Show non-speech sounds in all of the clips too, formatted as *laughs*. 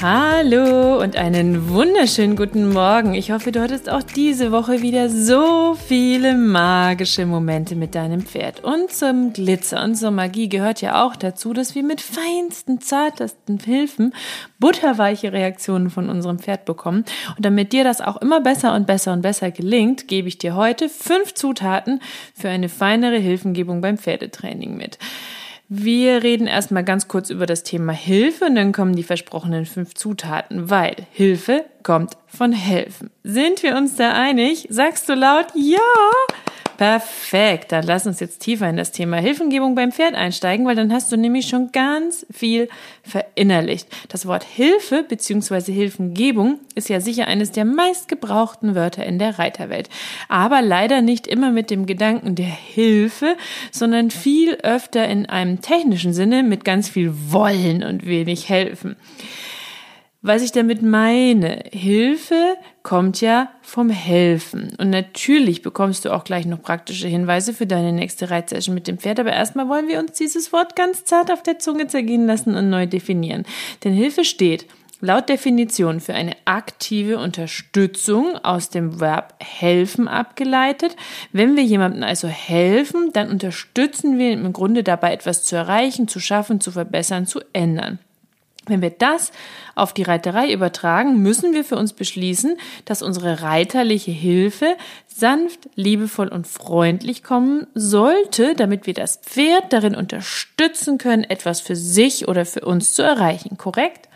Hallo und einen wunderschönen guten Morgen. Ich hoffe, du hattest auch diese Woche wieder so viele magische Momente mit deinem Pferd. Und zum Glitzer und zur Magie gehört ja auch dazu, dass wir mit feinsten, zartesten Hilfen butterweiche Reaktionen von unserem Pferd bekommen. Und damit dir das auch immer besser und besser und besser gelingt, gebe ich dir heute fünf Zutaten für eine feinere Hilfengebung beim Pferdetraining mit. Wir reden erstmal ganz kurz über das Thema Hilfe und dann kommen die versprochenen fünf Zutaten, weil Hilfe kommt von helfen. Sind wir uns da einig? Sagst du laut Ja? Perfekt, dann lass uns jetzt tiefer in das Thema Hilfengebung beim Pferd einsteigen, weil dann hast du nämlich schon ganz viel verinnerlicht. Das Wort Hilfe bzw. Hilfengebung ist ja sicher eines der meistgebrauchten Wörter in der Reiterwelt. Aber leider nicht immer mit dem Gedanken der Hilfe, sondern viel öfter in einem technischen Sinne mit ganz viel Wollen und wenig Helfen. Was ich damit meine, Hilfe kommt ja vom Helfen. Und natürlich bekommst du auch gleich noch praktische Hinweise für deine nächste Reitsession mit dem Pferd. Aber erstmal wollen wir uns dieses Wort ganz zart auf der Zunge zergehen lassen und neu definieren. Denn Hilfe steht laut Definition für eine aktive Unterstützung aus dem Verb helfen abgeleitet. Wenn wir jemandem also helfen, dann unterstützen wir im Grunde dabei etwas zu erreichen, zu schaffen, zu verbessern, zu ändern. Wenn wir das auf die Reiterei übertragen, müssen wir für uns beschließen, dass unsere reiterliche Hilfe sanft, liebevoll und freundlich kommen sollte, damit wir das Pferd darin unterstützen können, etwas für sich oder für uns zu erreichen. Korrekt?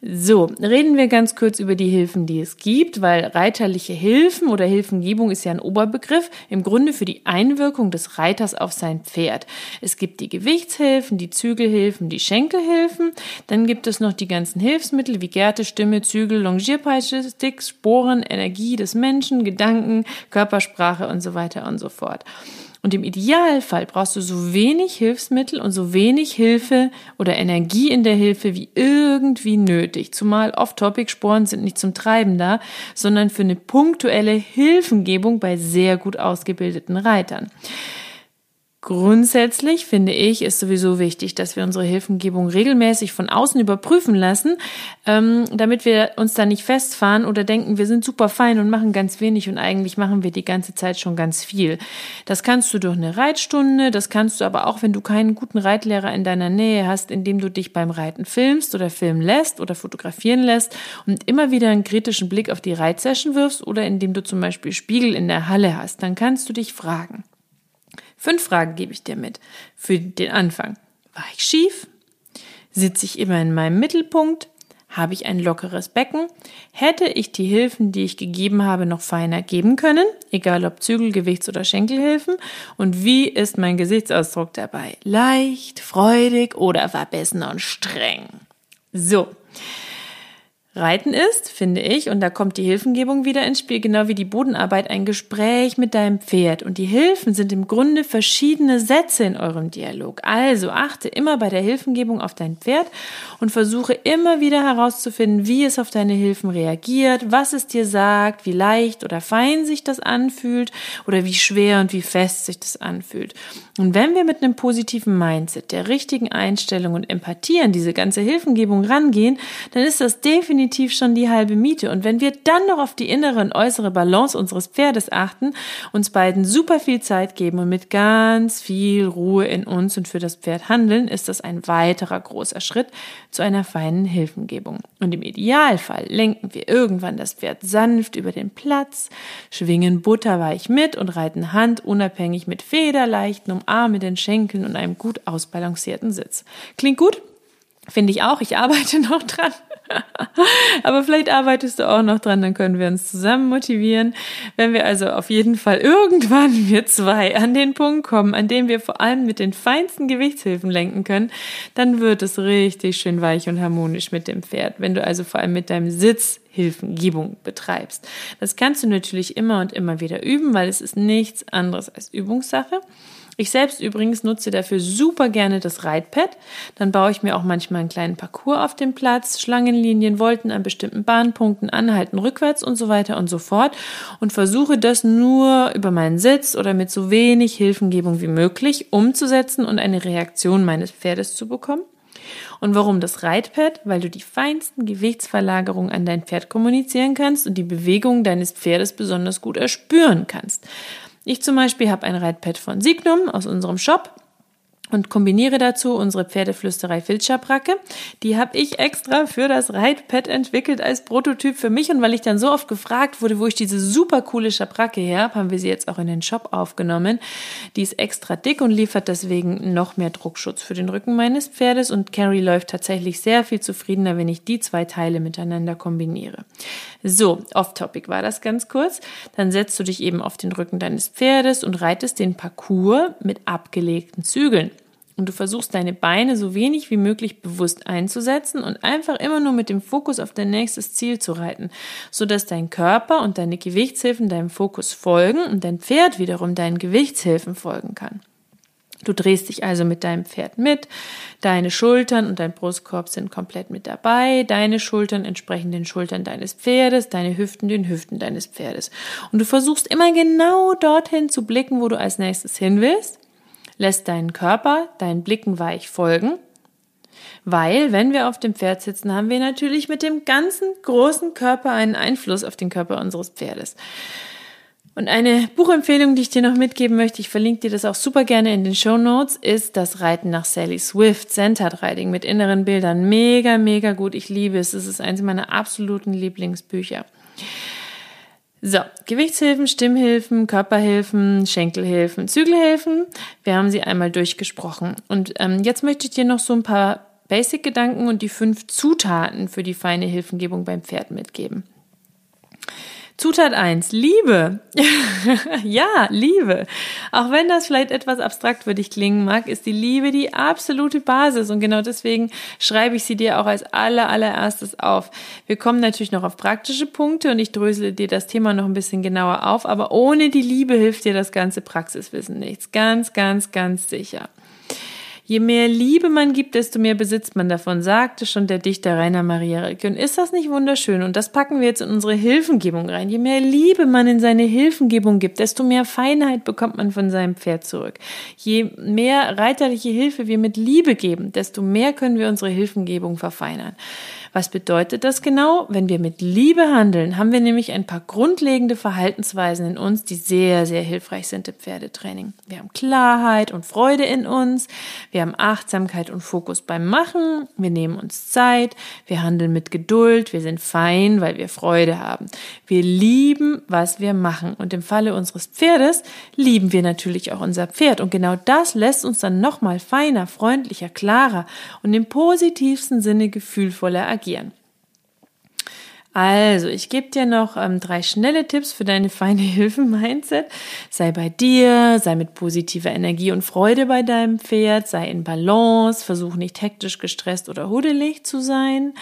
So, reden wir ganz kurz über die Hilfen, die es gibt, weil reiterliche Hilfen oder Hilfengebung ist ja ein Oberbegriff, im Grunde für die Einwirkung des Reiters auf sein Pferd. Es gibt die Gewichtshilfen, die Zügelhilfen, die Schenkelhilfen, dann gibt es noch die ganzen Hilfsmittel wie Gerte, Stimme, Zügel, Longierpeitsche, Sticks, Sporen, Energie des Menschen, Gedanken, Körpersprache und so weiter und so fort. Und im Idealfall brauchst du so wenig Hilfsmittel und so wenig Hilfe oder Energie in der Hilfe wie irgendwie nötig. Zumal Off-Topic-Sporen sind nicht zum Treiben da, sondern für eine punktuelle Hilfengebung bei sehr gut ausgebildeten Reitern. Grundsätzlich finde ich, ist sowieso wichtig, dass wir unsere Hilfengebung regelmäßig von außen überprüfen lassen, ähm, damit wir uns da nicht festfahren oder denken, wir sind super fein und machen ganz wenig und eigentlich machen wir die ganze Zeit schon ganz viel. Das kannst du durch eine Reitstunde, das kannst du aber auch, wenn du keinen guten Reitlehrer in deiner Nähe hast, indem du dich beim Reiten filmst oder filmen lässt oder fotografieren lässt und immer wieder einen kritischen Blick auf die Reitsession wirfst oder indem du zum Beispiel Spiegel in der Halle hast, dann kannst du dich fragen. Fünf Fragen gebe ich dir mit für den Anfang. War ich schief? Sitze ich immer in meinem Mittelpunkt? Habe ich ein lockeres Becken? Hätte ich die Hilfen, die ich gegeben habe, noch feiner geben können? Egal ob Zügel, Gewichts- oder Schenkelhilfen? Und wie ist mein Gesichtsausdruck dabei? Leicht, freudig oder verbissen und streng? So. Reiten ist, finde ich, und da kommt die Hilfengebung wieder ins Spiel, genau wie die Bodenarbeit, ein Gespräch mit deinem Pferd. Und die Hilfen sind im Grunde verschiedene Sätze in eurem Dialog. Also achte immer bei der Hilfengebung auf dein Pferd und versuche immer wieder herauszufinden, wie es auf deine Hilfen reagiert, was es dir sagt, wie leicht oder fein sich das anfühlt oder wie schwer und wie fest sich das anfühlt. Und wenn wir mit einem positiven Mindset, der richtigen Einstellung und Empathie an diese ganze Hilfengebung rangehen, dann ist das definitiv definitiv schon die halbe Miete. Und wenn wir dann noch auf die innere und äußere Balance unseres Pferdes achten, uns beiden super viel Zeit geben und mit ganz viel Ruhe in uns und für das Pferd handeln, ist das ein weiterer großer Schritt zu einer feinen Hilfengebung. Und im Idealfall lenken wir irgendwann das Pferd sanft über den Platz, schwingen butterweich mit und reiten handunabhängig mit federleichten Umarmen den Schenkeln und einem gut ausbalancierten Sitz. Klingt gut? Finde ich auch. Ich arbeite *laughs* noch dran. *laughs* Aber vielleicht arbeitest du auch noch dran, dann können wir uns zusammen motivieren. Wenn wir also auf jeden Fall irgendwann *laughs* wir zwei an den Punkt kommen, an dem wir vor allem mit den feinsten Gewichtshilfen lenken können, dann wird es richtig schön weich und harmonisch mit dem Pferd. Wenn du also vor allem mit deinem Sitz Hilfengebung betreibst. Das kannst du natürlich immer und immer wieder üben, weil es ist nichts anderes als Übungssache. Ich selbst übrigens nutze dafür super gerne das Reitpad. Dann baue ich mir auch manchmal einen kleinen Parcours auf dem Platz, Schlangenlinien, Wolten an bestimmten Bahnpunkten, Anhalten rückwärts und so weiter und so fort und versuche das nur über meinen Sitz oder mit so wenig Hilfengebung wie möglich umzusetzen und eine Reaktion meines Pferdes zu bekommen. Und warum das Reitpad? Weil du die feinsten Gewichtsverlagerungen an dein Pferd kommunizieren kannst und die Bewegungen deines Pferdes besonders gut erspüren kannst. Ich zum Beispiel habe ein Reitpad von Signum aus unserem Shop und kombiniere dazu unsere Pferdeflüsterei Filzschabracke. Die habe ich extra für das Reitpad entwickelt als Prototyp für mich und weil ich dann so oft gefragt wurde, wo ich diese super coole Schabracke her habe, haben wir sie jetzt auch in den Shop aufgenommen. Die ist extra dick und liefert deswegen noch mehr Druckschutz für den Rücken meines Pferdes und Carrie läuft tatsächlich sehr viel zufriedener, wenn ich die zwei Teile miteinander kombiniere. So, off-topic war das ganz kurz. Dann setzt du dich eben auf den Rücken deines Pferdes und reitest den Parcours mit abgelegten Zügeln. Und du versuchst deine Beine so wenig wie möglich bewusst einzusetzen und einfach immer nur mit dem Fokus auf dein nächstes Ziel zu reiten, sodass dein Körper und deine Gewichtshilfen deinem Fokus folgen und dein Pferd wiederum deinen Gewichtshilfen folgen kann. Du drehst dich also mit deinem Pferd mit, deine Schultern und dein Brustkorb sind komplett mit dabei, deine Schultern entsprechen den Schultern deines Pferdes, deine Hüften den Hüften deines Pferdes. Und du versuchst immer genau dorthin zu blicken, wo du als nächstes hin willst lässt deinen Körper deinen Blicken weich folgen, weil wenn wir auf dem Pferd sitzen, haben wir natürlich mit dem ganzen großen Körper einen Einfluss auf den Körper unseres Pferdes. Und eine Buchempfehlung, die ich dir noch mitgeben möchte, ich verlinke dir das auch super gerne in den Show Notes, ist das Reiten nach Sally Swift, Centered Riding mit inneren Bildern. Mega, mega gut. Ich liebe es. Es ist eines meiner absoluten Lieblingsbücher. So, Gewichtshilfen, Stimmhilfen, Körperhilfen, Schenkelhilfen, Zügelhilfen. Wir haben sie einmal durchgesprochen. Und ähm, jetzt möchte ich dir noch so ein paar Basic-Gedanken und die fünf Zutaten für die feine Hilfengebung beim Pferd mitgeben. Zutat 1, Liebe. *laughs* ja, Liebe. Auch wenn das vielleicht etwas abstrakt für dich klingen mag, ist die Liebe die absolute Basis und genau deswegen schreibe ich sie dir auch als aller, allererstes auf. Wir kommen natürlich noch auf praktische Punkte und ich drösele dir das Thema noch ein bisschen genauer auf, aber ohne die Liebe hilft dir das ganze Praxiswissen nichts. Ganz, ganz, ganz sicher. Je mehr Liebe man gibt, desto mehr besitzt man davon, sagte schon der Dichter Rainer Maria Rilke. Und ist das nicht wunderschön? Und das packen wir jetzt in unsere Hilfengebung rein. Je mehr Liebe man in seine Hilfengebung gibt, desto mehr Feinheit bekommt man von seinem Pferd zurück. Je mehr reiterliche Hilfe wir mit Liebe geben, desto mehr können wir unsere Hilfengebung verfeinern. Was bedeutet das genau? Wenn wir mit Liebe handeln, haben wir nämlich ein paar grundlegende Verhaltensweisen in uns, die sehr, sehr hilfreich sind im Pferdetraining. Wir haben Klarheit und Freude in uns. Wir haben Achtsamkeit und Fokus beim Machen. Wir nehmen uns Zeit. Wir handeln mit Geduld. Wir sind fein, weil wir Freude haben. Wir lieben, was wir machen. Und im Falle unseres Pferdes lieben wir natürlich auch unser Pferd. Und genau das lässt uns dann nochmal feiner, freundlicher, klarer und im positivsten Sinne gefühlvoller agieren. Also, ich gebe dir noch ähm, drei schnelle Tipps für deine feine *laughs* Hilfen-Mindset. Sei bei dir, sei mit positiver Energie und Freude bei deinem Pferd, sei in Balance, versuch nicht hektisch, gestresst oder hudelig zu sein.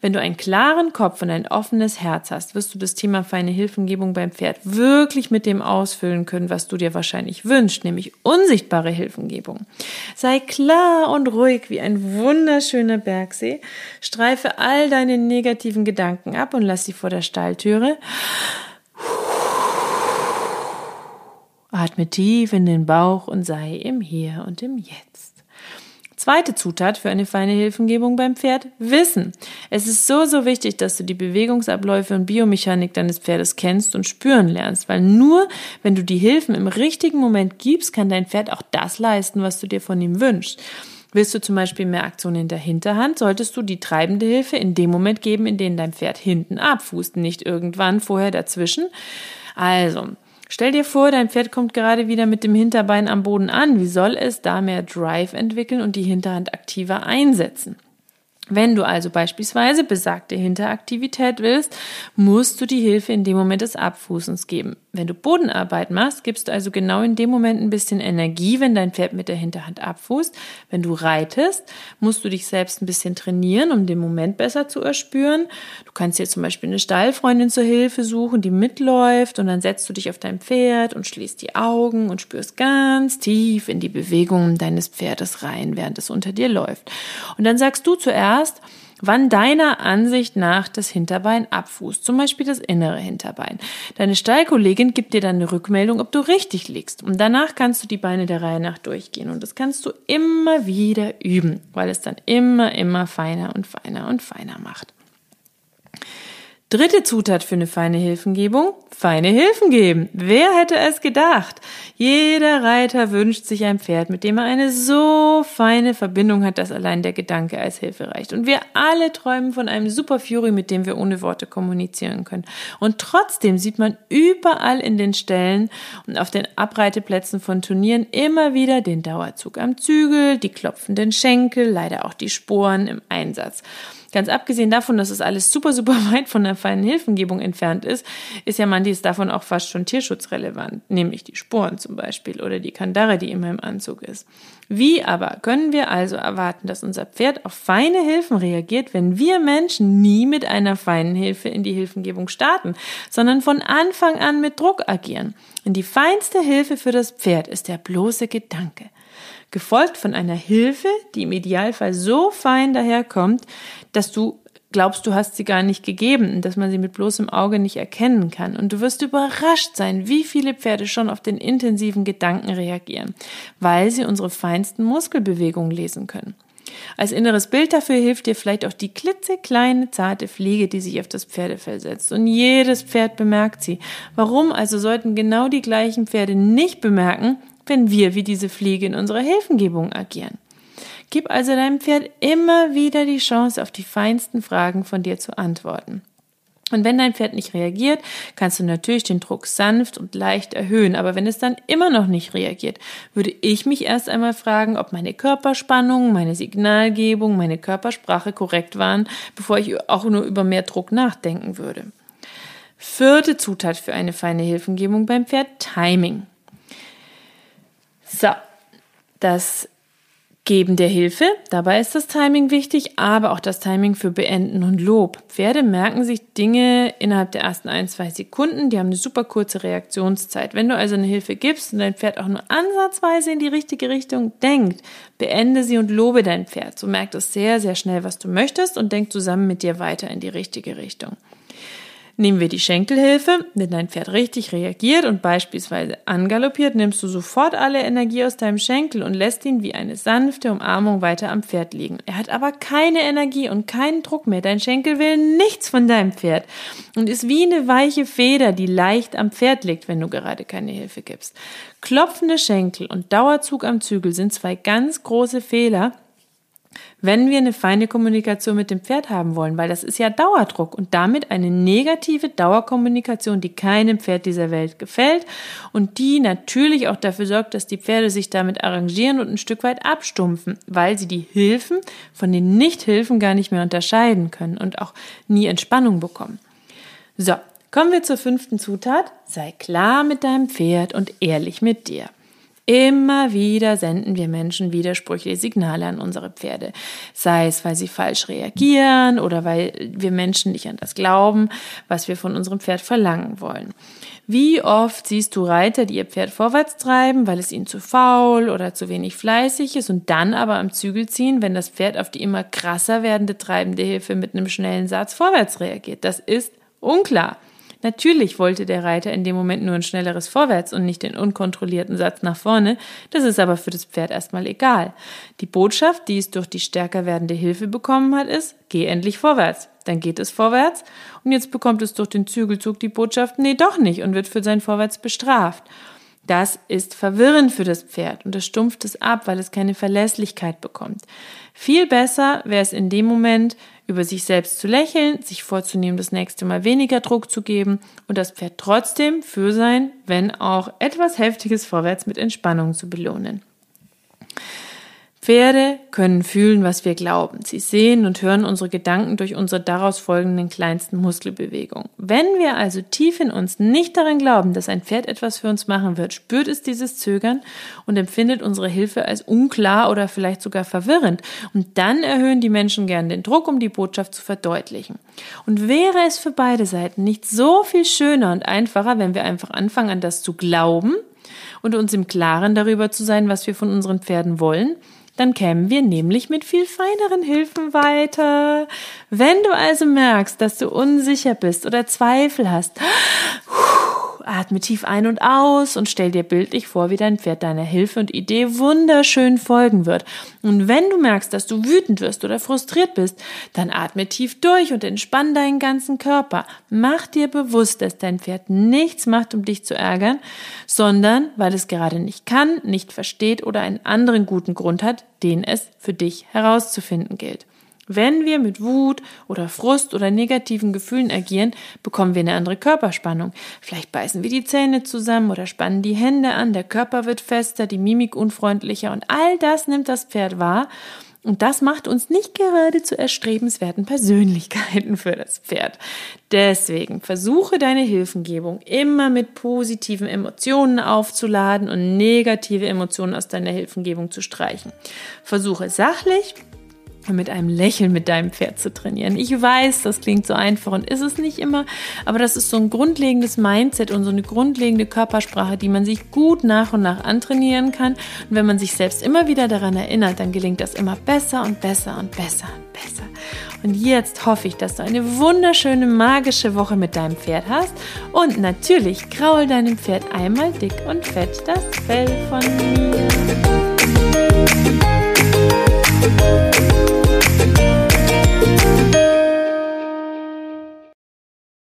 Wenn du einen klaren Kopf und ein offenes Herz hast, wirst du das Thema feine Hilfengebung beim Pferd wirklich mit dem ausfüllen können, was du dir wahrscheinlich wünschst, nämlich unsichtbare Hilfengebung. Sei klar und ruhig wie ein wunderschöner Bergsee, streife all deine negativen Gedanken ab und lass sie vor der Stalltüre. Atme tief in den Bauch und sei im Hier und im Jetzt. Zweite Zutat für eine feine Hilfengebung beim Pferd, Wissen. Es ist so, so wichtig, dass du die Bewegungsabläufe und Biomechanik deines Pferdes kennst und spüren lernst, weil nur wenn du die Hilfen im richtigen Moment gibst, kann dein Pferd auch das leisten, was du dir von ihm wünschst. Willst du zum Beispiel mehr Aktion in der Hinterhand, solltest du die treibende Hilfe in dem Moment geben, in dem dein Pferd hinten abfußt, nicht irgendwann vorher dazwischen. Also, Stell dir vor, dein Pferd kommt gerade wieder mit dem Hinterbein am Boden an. Wie soll es da mehr Drive entwickeln und die Hinterhand aktiver einsetzen? Wenn du also beispielsweise besagte Hinteraktivität willst, musst du die Hilfe in dem Moment des Abfußens geben. Wenn du Bodenarbeit machst, gibst du also genau in dem Moment ein bisschen Energie, wenn dein Pferd mit der Hinterhand abfußt. Wenn du reitest, musst du dich selbst ein bisschen trainieren, um den Moment besser zu erspüren. Du kannst dir zum Beispiel eine Stallfreundin zur Hilfe suchen, die mitläuft und dann setzt du dich auf dein Pferd und schließt die Augen und spürst ganz tief in die Bewegungen deines Pferdes rein, während es unter dir läuft. Und dann sagst du zuerst, wann deiner Ansicht nach das Hinterbein abfußt, zum Beispiel das innere Hinterbein. Deine Stallkollegin gibt dir dann eine Rückmeldung, ob du richtig liegst. Und danach kannst du die Beine der Reihe nach durchgehen. Und das kannst du immer wieder üben, weil es dann immer, immer feiner und feiner und feiner macht. Dritte Zutat für eine feine Hilfengebung, feine Hilfen geben. Wer hätte es gedacht? Jeder Reiter wünscht sich ein Pferd, mit dem er eine so feine Verbindung hat, dass allein der Gedanke als Hilfe reicht. Und wir alle träumen von einem Super Fury, mit dem wir ohne Worte kommunizieren können. Und trotzdem sieht man überall in den Ställen und auf den Abreiteplätzen von Turnieren immer wieder den Dauerzug am Zügel, die klopfenden Schenkel, leider auch die Sporen im Einsatz. Ganz abgesehen davon, dass es alles super, super *laughs* weit von der feinen Hilfengebung entfernt ist, ist ja manches davon auch fast schon tierschutzrelevant, nämlich die Sporen zum Beispiel oder die Kandare, die immer im Anzug ist. Wie aber können wir also erwarten, dass unser Pferd auf feine Hilfen reagiert, wenn wir Menschen nie mit einer feinen Hilfe in die Hilfengebung starten, sondern von Anfang an mit Druck agieren? Denn die feinste Hilfe für das Pferd ist der bloße Gedanke gefolgt von einer Hilfe, die im Idealfall so fein daherkommt, dass du glaubst, du hast sie gar nicht gegeben und dass man sie mit bloßem Auge nicht erkennen kann. Und du wirst überrascht sein, wie viele Pferde schon auf den intensiven Gedanken reagieren, weil sie unsere feinsten Muskelbewegungen lesen können. Als inneres Bild dafür hilft dir vielleicht auch die klitzekleine, zarte Fliege, die sich auf das Pferdefell setzt. Und jedes Pferd bemerkt sie. Warum also sollten genau die gleichen Pferde nicht bemerken, wenn wir wie diese Fliege in unserer Hilfengebung agieren. Gib also deinem Pferd immer wieder die Chance, auf die feinsten Fragen von dir zu antworten. Und wenn dein Pferd nicht reagiert, kannst du natürlich den Druck sanft und leicht erhöhen. Aber wenn es dann immer noch nicht reagiert, würde ich mich erst einmal fragen, ob meine Körperspannung, meine Signalgebung, meine Körpersprache korrekt waren, bevor ich auch nur über mehr Druck nachdenken würde. Vierte Zutat für eine feine Hilfengebung beim Pferd, Timing. So, das Geben der Hilfe, dabei ist das Timing wichtig, aber auch das Timing für Beenden und Lob. Pferde merken sich Dinge innerhalb der ersten ein, zwei Sekunden, die haben eine super kurze Reaktionszeit. Wenn du also eine Hilfe gibst und dein Pferd auch nur ansatzweise in die richtige Richtung denkt, beende sie und lobe dein Pferd. So merkt es sehr, sehr schnell, was du möchtest und denkt zusammen mit dir weiter in die richtige Richtung. Nehmen wir die Schenkelhilfe. Wenn dein Pferd richtig reagiert und beispielsweise angaloppiert, nimmst du sofort alle Energie aus deinem Schenkel und lässt ihn wie eine sanfte Umarmung weiter am Pferd liegen. Er hat aber keine Energie und keinen Druck mehr. Dein Schenkel will nichts von deinem Pferd und ist wie eine weiche Feder, die leicht am Pferd liegt, wenn du gerade keine Hilfe gibst. Klopfende Schenkel und Dauerzug am Zügel sind zwei ganz große Fehler, wenn wir eine feine Kommunikation mit dem Pferd haben wollen, weil das ist ja Dauerdruck und damit eine negative Dauerkommunikation, die keinem Pferd dieser Welt gefällt und die natürlich auch dafür sorgt, dass die Pferde sich damit arrangieren und ein Stück weit abstumpfen, weil sie die Hilfen von den Nichthilfen gar nicht mehr unterscheiden können und auch nie Entspannung bekommen. So, kommen wir zur fünften Zutat. Sei klar mit deinem Pferd und ehrlich mit dir. Immer wieder senden wir Menschen widersprüchliche Signale an unsere Pferde. Sei es, weil sie falsch reagieren oder weil wir Menschen nicht an das glauben, was wir von unserem Pferd verlangen wollen. Wie oft siehst du Reiter, die ihr Pferd vorwärts treiben, weil es ihnen zu faul oder zu wenig fleißig ist und dann aber am Zügel ziehen, wenn das Pferd auf die immer krasser werdende treibende Hilfe mit einem schnellen Satz vorwärts reagiert? Das ist unklar. Natürlich wollte der Reiter in dem Moment nur ein schnelleres Vorwärts und nicht den unkontrollierten Satz nach vorne, das ist aber für das Pferd erstmal egal. Die Botschaft, die es durch die stärker werdende Hilfe bekommen hat, ist, geh endlich vorwärts. Dann geht es vorwärts und jetzt bekommt es durch den Zügelzug die Botschaft, nee, doch nicht und wird für sein Vorwärts bestraft. Das ist verwirrend für das Pferd und das stumpft es ab, weil es keine Verlässlichkeit bekommt. Viel besser wäre es in dem Moment, über sich selbst zu lächeln, sich vorzunehmen, das nächste Mal weniger Druck zu geben und das Pferd trotzdem für sein, wenn auch etwas heftiges Vorwärts mit Entspannung zu belohnen. Pferde können fühlen, was wir glauben. Sie sehen und hören unsere Gedanken durch unsere daraus folgenden kleinsten Muskelbewegungen. Wenn wir also tief in uns nicht daran glauben, dass ein Pferd etwas für uns machen wird, spürt es dieses Zögern und empfindet unsere Hilfe als unklar oder vielleicht sogar verwirrend. Und dann erhöhen die Menschen gern den Druck, um die Botschaft zu verdeutlichen. Und wäre es für beide Seiten nicht so viel schöner und einfacher, wenn wir einfach anfangen, an das zu glauben und uns im Klaren darüber zu sein, was wir von unseren Pferden wollen, dann kämen wir nämlich mit viel feineren Hilfen weiter. Wenn du also merkst, dass du unsicher bist oder Zweifel hast, atme tief ein und aus und stell dir bildlich vor, wie dein Pferd deiner Hilfe und Idee wunderschön folgen wird. Und wenn du merkst, dass du wütend wirst oder frustriert bist, dann atme tief durch und entspann deinen ganzen Körper. Mach dir bewusst, dass dein Pferd nichts macht, um dich zu ärgern, sondern weil es gerade nicht kann, nicht versteht oder einen anderen guten Grund hat, den es für dich herauszufinden gilt. Wenn wir mit Wut oder Frust oder negativen Gefühlen agieren, bekommen wir eine andere Körperspannung. Vielleicht beißen wir die Zähne zusammen oder spannen die Hände an, der Körper wird fester, die Mimik unfreundlicher und all das nimmt das Pferd wahr und das macht uns nicht gerade zu erstrebenswerten Persönlichkeiten für das Pferd. Deswegen versuche deine Hilfengebung immer mit positiven Emotionen aufzuladen und negative Emotionen aus deiner Hilfengebung zu streichen. Versuche sachlich mit einem Lächeln mit deinem Pferd zu trainieren. Ich weiß, das klingt so einfach und ist es nicht immer, aber das ist so ein grundlegendes Mindset und so eine grundlegende Körpersprache, die man sich gut nach und nach antrainieren kann. Und wenn man sich selbst immer wieder daran erinnert, dann gelingt das immer besser und besser und besser und besser. Und jetzt hoffe ich, dass du eine wunderschöne, magische Woche mit deinem Pferd hast. Und natürlich kraul deinem Pferd einmal dick und fett das Fell von mir.